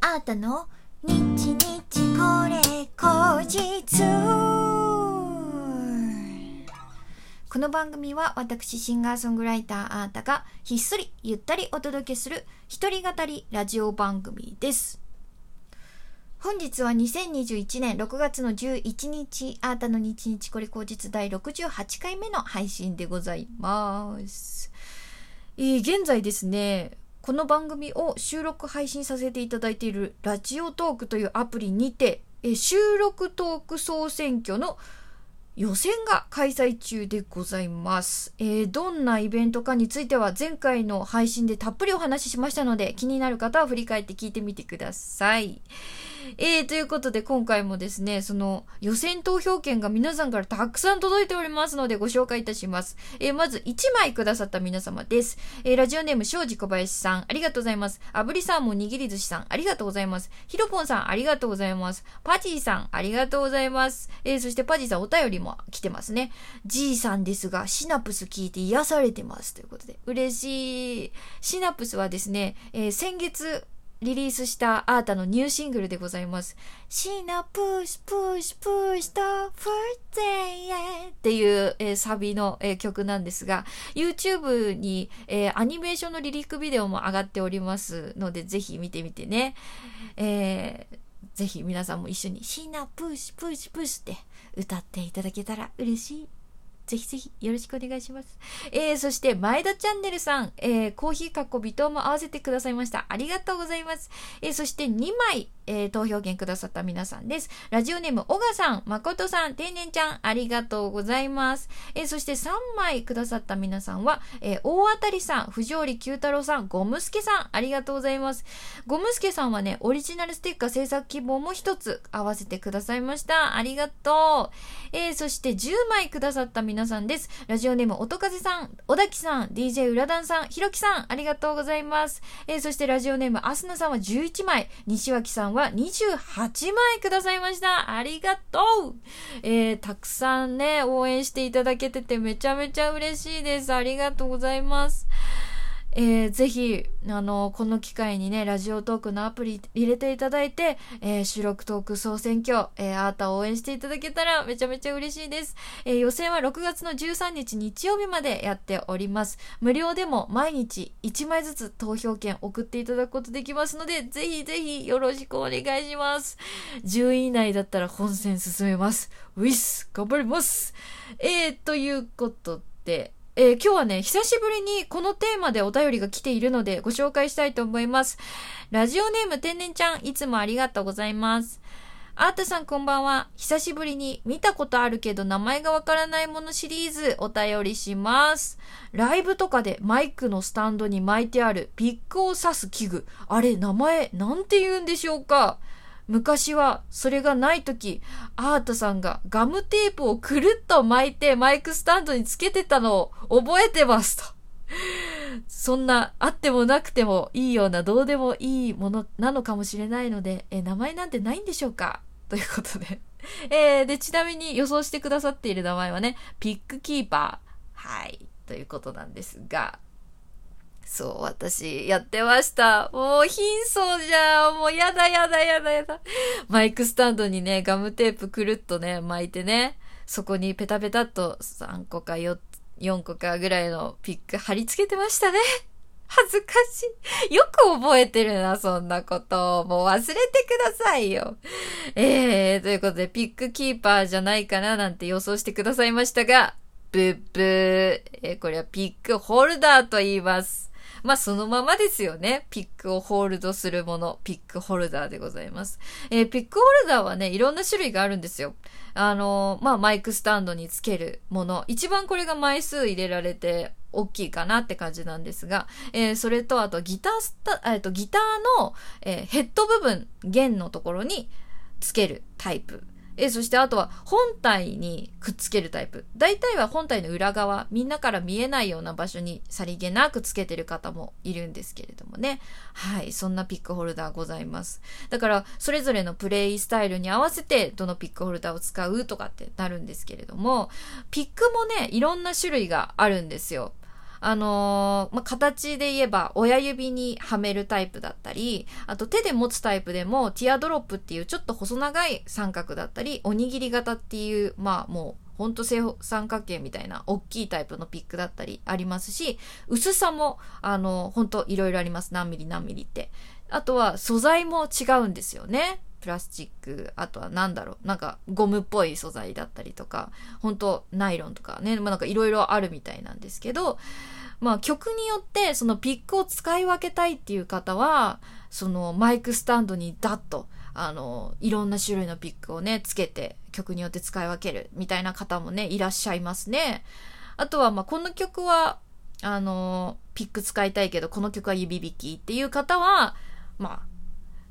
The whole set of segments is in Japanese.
あーたの？日日これ後日。この番組は私シンガーソングライターあーたがひっそりゆったりお届けする一人語りラジオ番組です。本日は2021年6月の11日あーたの日日これ後日第68回目の配信でございます。えー現在ですねこの番組を収録配信させていただいているラジオトークというアプリにて、え収録トーク総選挙の予選が開催中でございます、えーどんなイベントかについては前回の配信でたっぷりお話ししましたので気になる方は振り返って聞いてみてください。えー、ということで今回もですね、その予選投票券が皆さんからたくさん届いておりますのでご紹介いたします。えーまず1枚くださった皆様です。えーラジオネーム庄司小林さん、ありがとうございます。あぶりさんもにぎり寿司さん、ありがとうございます。ひろぽんさん、ありがとうございます。パジーさん、ありがとうございます。えーそしてパジーさんお便りも来てますね。G さんですが、シナプス聞いて癒されてます。ということで、嬉しい。シナプスはですね、えー先月、リリースしたアータのニューシングルでございます。シナプシプシプシとフォーゼイっていう、えーサビの、えー曲なんですが、YouTube に、えーアニメーションのリリックビデオも上がっておりますので、ぜひ見てみてね。えーぜひ皆さんも一緒にシナプシュプシュプシュって歌っていただけたら嬉しい。ぜひぜひよろしくお願いします。えー、そして、前田チャンネルさん、えー、コーヒーかっこ微糖も合わせてくださいました。ありがとうございます。えー、そして2枚、えー、投票券くださった皆さんです。ラジオネーム、小賀さん、誠さん、天然ちゃん、ありがとうございます。えー、そして3枚くださった皆さんは、えー、大当たりさん、藤織九太郎さん、ゴムスケさん、ありがとうございます。ゴムスケさんはね、オリジナルステッカー制作希望も一つ合わせてくださいました。ありがとう。えー、そして10枚くださった皆さんです。ラジオネーム、音風さん、小滝さん、DJ 裏団さん、ひろきさん、ありがとうございます。えー、そしてラジオネーム、アスナさんは11枚、西脇さんはは28枚くださいました。ありがとう。えー、たくさんね、応援していただけててめちゃめちゃ嬉しいです。ありがとうございます。えーぜひ、あの、この機会にね、ラジオトークのアプリ入れていただいて、えー収録トーク総選挙、えーアータを応援していただけたらめちゃめちゃ嬉しいです。えー予選は6月の13日日曜日までやっております。無料でも毎日1枚ずつ投票券送っていただくことできますので、ぜひぜひよろしくお願いします。10位以内だったら本戦進めます。ウィス頑張りますえー、ということで、えー今日はね、久しぶりにこのテーマでお便りが来ているのでご紹介したいと思います。ラジオネーム天然ちゃん、いつもありがとうございます。アータさんこんばんは。久しぶりに見たことあるけど名前がわからないものシリーズお便りします。ライブとかでマイクのスタンドに巻いてあるピックを刺す器具。あれ、名前なんて言うんでしょうか？昔はそれがない時、アートさんがガムテープをくるっと巻いてマイクスタンドにつけてたのを覚えてますと。そんなあってもなくてもいいようなどうでもいいものなのかもしれないので、え名前なんてないんでしょうか？ということで。えーで、ちなみに予想してくださっている名前はね、ピックキーパー。はい。ということなんですが、そう、私、やってました。もう、貧相じゃん。もう、やだやだやだやだ。マイクスタンドにね、ガムテープくるっとね、巻いてね、そこにペタペタっと3個か 4, 4個かぐらいのピック貼り付けてましたね。恥ずかしい。よく覚えてるな、そんなこと。もう忘れてくださいよ。えー、ということで、ピックキーパーじゃないかななんて予想してくださいましたが、ブッブー。えーこれはピックホルダーと言います。まあ、そのままですよね。ピックをホールドするもの、ピックホルダーでございます。えーピックホルダーはね、いろんな種類があるんですよ。あのーまあ、マイクスタンドにつけるもの。一番これが枚数入れられて、大きいかなって感じなんですが、えーそれとあとギタースタ、えっと、ギターの、えヘッド部分、弦のところにつけるタイプ。えそしてあとは本体にくっつけるタイプ。大体は本体の裏側、みんなから見えないような場所にさりげなくつけてる方もいるんですけれどもね。はい、そんなピックホルダーございます。だから、それぞれのプレイスタイルに合わせて、どのピックホルダーを使うとかってなるんですけれども、ピックもね、いろんな種類があるんですよ。あのー、まあ、形で言えば親指にはめるタイプだったり、あと手で持つタイプでもティアドロップっていうちょっと細長い三角だったり、おにぎり型っていう、まあもうほんと正三角形みたいな大きいタイプのピックだったりありますし、薄さもあの、ほんといろいろあります。何ミリ何ミリって。あとは素材も違うんですよね。プラスチック、あとは何だろう、なんかゴムっぽい素材だったりとか、本当ナイロンとかね、まあ、なんかいろいろあるみたいなんですけど、まあ曲によってそのピックを使い分けたいっていう方は、そのマイクスタンドにダッと、あの、いろんな種類のピックをね、つけて曲によって使い分けるみたいな方もね、いらっしゃいますね。あとは、まあこの曲は、あの、ピック使いたいけど、この曲は指弾きっていう方は、まあ、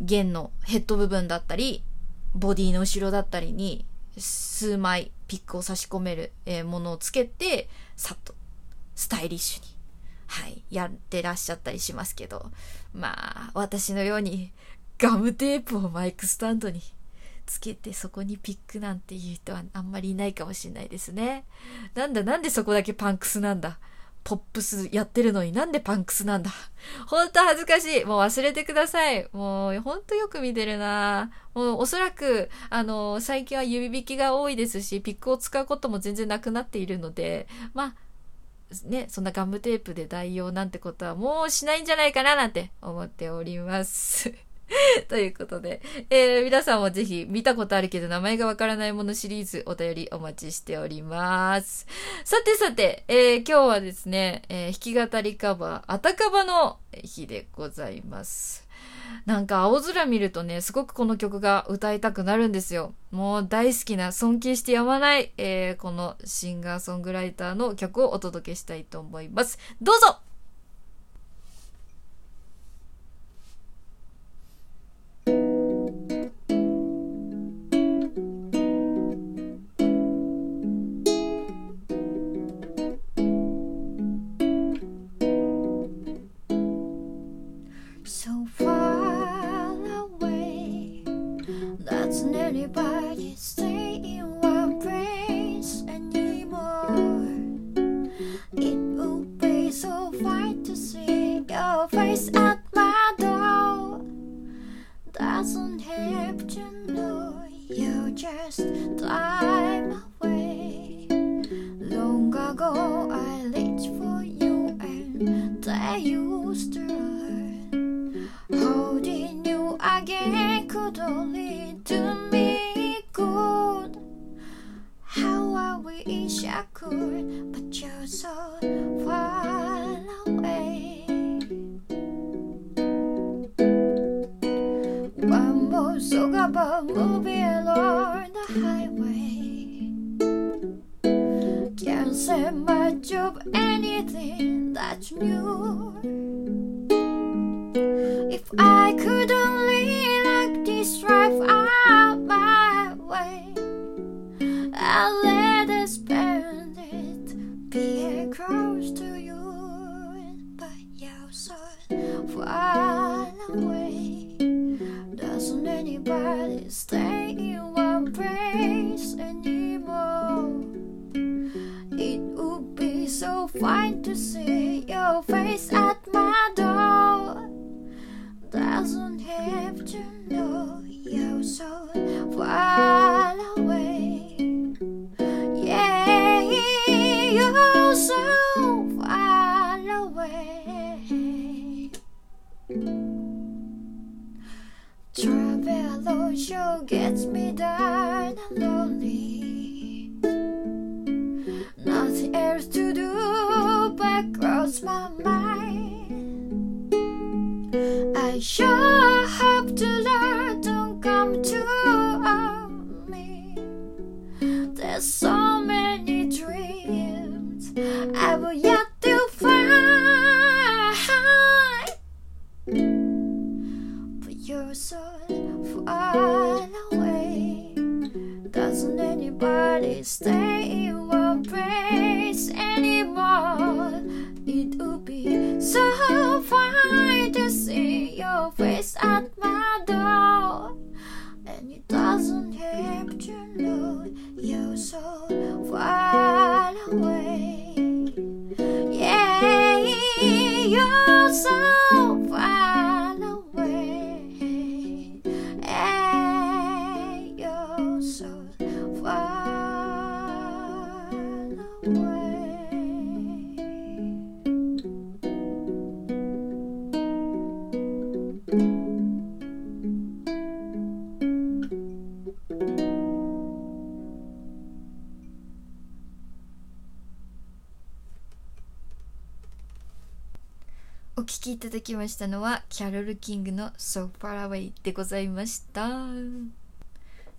弦のヘッド部分だったり、ボディの後ろだったりに数枚ピックを差し込める、えものをつけて、さっとスタイリッシュに、はい、やってらっしゃったりしますけど、まあ、私のようにガムテープをマイクスタンドにつけてそこにピックなんていう人はあんまりいないかもしれないですね。なんだ、なんでそこだけパンクスなんだ？ポップスやってるのになんでパンクスなんだ？ほんと恥ずかしい。もう忘れてください。もうほんとよく見てるなもうおそらく、あの、最近は指引きが多いですし、ピックを使うことも全然なくなっているので、まあ、ね、そんなガムテープで代用なんてことはもうしないんじゃないかななんて思っております。ということで、えー、皆さんもぜひ見たことあるけど名前がわからないものシリーズお便りお待ちしております。さてさて、えー、今日はですね、えー、弾き語りカバー、あたかばの日でございます。なんか青空見るとね、すごくこの曲が歌いたくなるんですよ。もう大好きな、尊敬してやまない、えー、このシンガーソングライターの曲をお届けしたいと思います。どうぞ anybody stay in one place anymore. It would be so fine to see your face at my door. Doesn't have to know you just time away. Long ago I reached for you and they used to holding you again could only do will be fine to see your face at my door. Doesn't have to know you're so far away. Yeah, you're so far away. Travel show gets me down and lonely. Nothing else to do but cross my mind. I sure hope to Lord don't come to me. There's so 聴きいただきましたのはキャロル・キングの So Far Away でございました。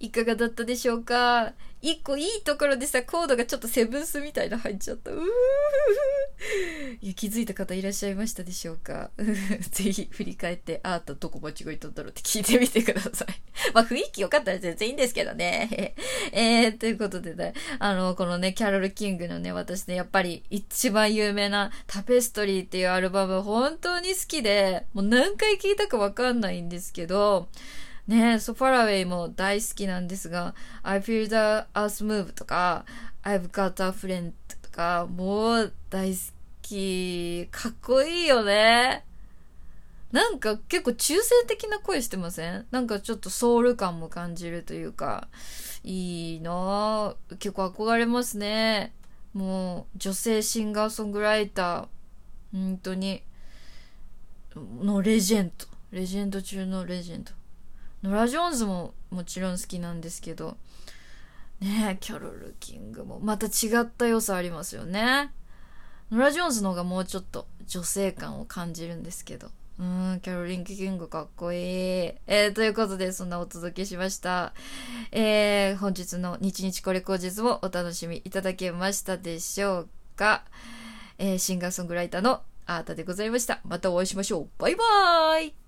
いかがだったでしょうか？一個いいところでさ、コードがちょっとセブンスみたいな入っちゃった。ういや気づいた方いらっしゃいましたでしょうか？ぜひ振り返って、あーたどこ間違えたんだろうって聞いてみてください。まあ雰囲気良かったら全然いいんですけどね。えー、ということでね、あの、このね、キャロル・キングのね、私ね、やっぱり一番有名なタペストリーっていうアルバム本当に好きで、もう何回聴いたかわかんないんですけど、ねソファラウェイも大好きなんですが、I feel the earth move とか、I've got a friend とか、もう大好き。かっこいいよね。なんか結構中性的な声してません？なんかちょっとソウル感も感じるというか、いいなぁ。結構憧れますね。もう、女性シンガーソングライター、本当に、のレジェンド。レジェンド中のレジェンド。ノラ・ジョーンズももちろん好きなんですけど、ねキャロル・キングもまた違った良さありますよね。ノラ・ジョーンズの方がもうちょっと女性感を感じるんですけど。うん、キャロリン・キングかっこいい。えー、ということで、そんなお届けしました。えー、本日の日日これ口実もお楽しみいただけましたでしょうか。えー、シンガーソングライターのアータでございました。またお会いしましょう。バイバーイ